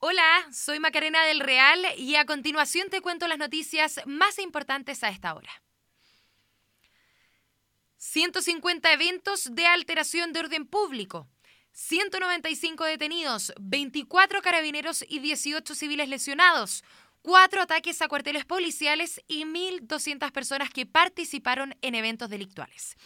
Hola, soy Macarena del Real y a continuación te cuento las noticias más importantes a esta hora. 150 eventos de alteración de orden público. 195 detenidos, 24 carabineros y 18 civiles lesionados, cuatro ataques a cuarteles policiales y 1.200 personas que participaron en eventos delictuales.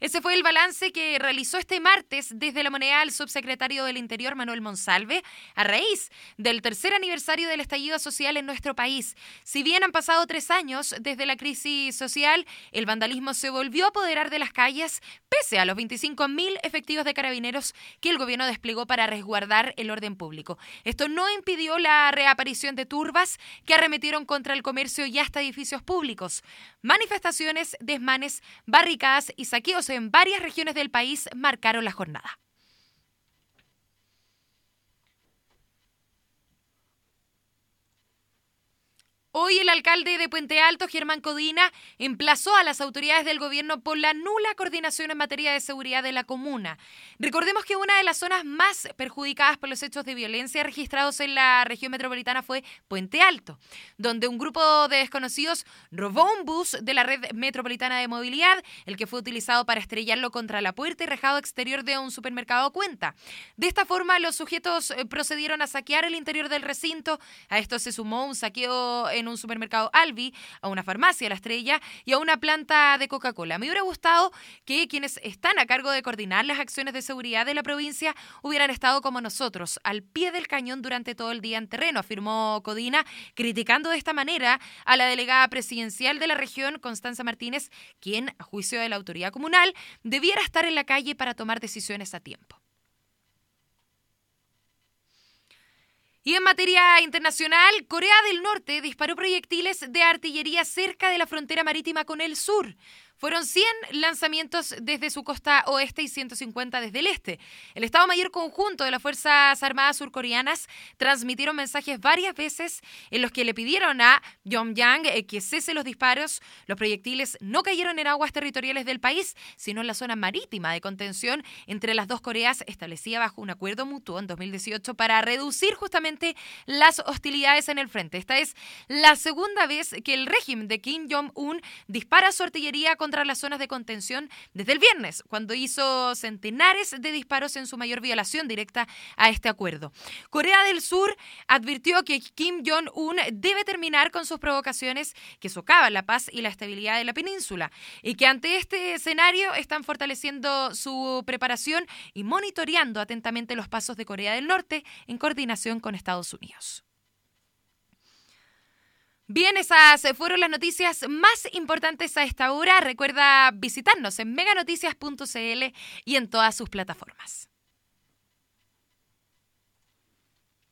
Ese fue el balance que realizó este martes desde la moneda el subsecretario del Interior Manuel Monsalve a raíz del tercer aniversario del estallido social en nuestro país. Si bien han pasado tres años desde la crisis social, el vandalismo se volvió a apoderar de las calles pese a los 25.000 efectivos de carabineros que el gobierno desplegó para resguardar el orden público. Esto no impidió la reaparición de turbas que arremetieron contra el comercio y hasta edificios públicos. Manifestaciones, desmanes, barricadas y saqueos en varias regiones del país marcaron la jornada. Hoy el alcalde de Puente Alto, Germán Codina, emplazó a las autoridades del gobierno por la nula coordinación en materia de seguridad de la comuna. Recordemos que una de las zonas más perjudicadas por los hechos de violencia registrados en la región metropolitana fue Puente Alto, donde un grupo de desconocidos robó un bus de la red metropolitana de movilidad, el que fue utilizado para estrellarlo contra la puerta y rejado exterior de un supermercado Cuenta. De esta forma, los sujetos eh, procedieron a saquear el interior del recinto. A esto se sumó un saqueo en un supermercado Albi, a una farmacia La Estrella y a una planta de Coca-Cola. Me hubiera gustado que quienes están a cargo de coordinar las acciones de seguridad de la provincia hubieran estado como nosotros, al pie del cañón durante todo el día en terreno, afirmó Codina, criticando de esta manera a la delegada presidencial de la región, Constanza Martínez, quien, a juicio de la autoridad comunal, debiera estar en la calle para tomar decisiones a tiempo. Y en materia internacional, Corea del Norte disparó proyectiles de artillería cerca de la frontera marítima con el sur. Fueron 100 lanzamientos desde su costa oeste y 150 desde el este. El Estado Mayor Conjunto de las Fuerzas Armadas surcoreanas transmitieron mensajes varias veces en los que le pidieron a Pyongyang eh, que cese los disparos. Los proyectiles no cayeron en aguas territoriales del país, sino en la zona marítima de contención entre las dos Coreas establecida bajo un acuerdo mutuo en 2018 para reducir justamente las hostilidades en el frente. Esta es la segunda vez que el régimen de Kim Jong-un dispara su artillería con contra las zonas de contención desde el viernes, cuando hizo centenares de disparos en su mayor violación directa a este acuerdo. Corea del Sur advirtió que Kim Jong-un debe terminar con sus provocaciones que socavan la paz y la estabilidad de la península y que ante este escenario están fortaleciendo su preparación y monitoreando atentamente los pasos de Corea del Norte en coordinación con Estados Unidos. Bien, esas fueron las noticias más importantes a esta hora. Recuerda visitarnos en meganoticias.cl y en todas sus plataformas.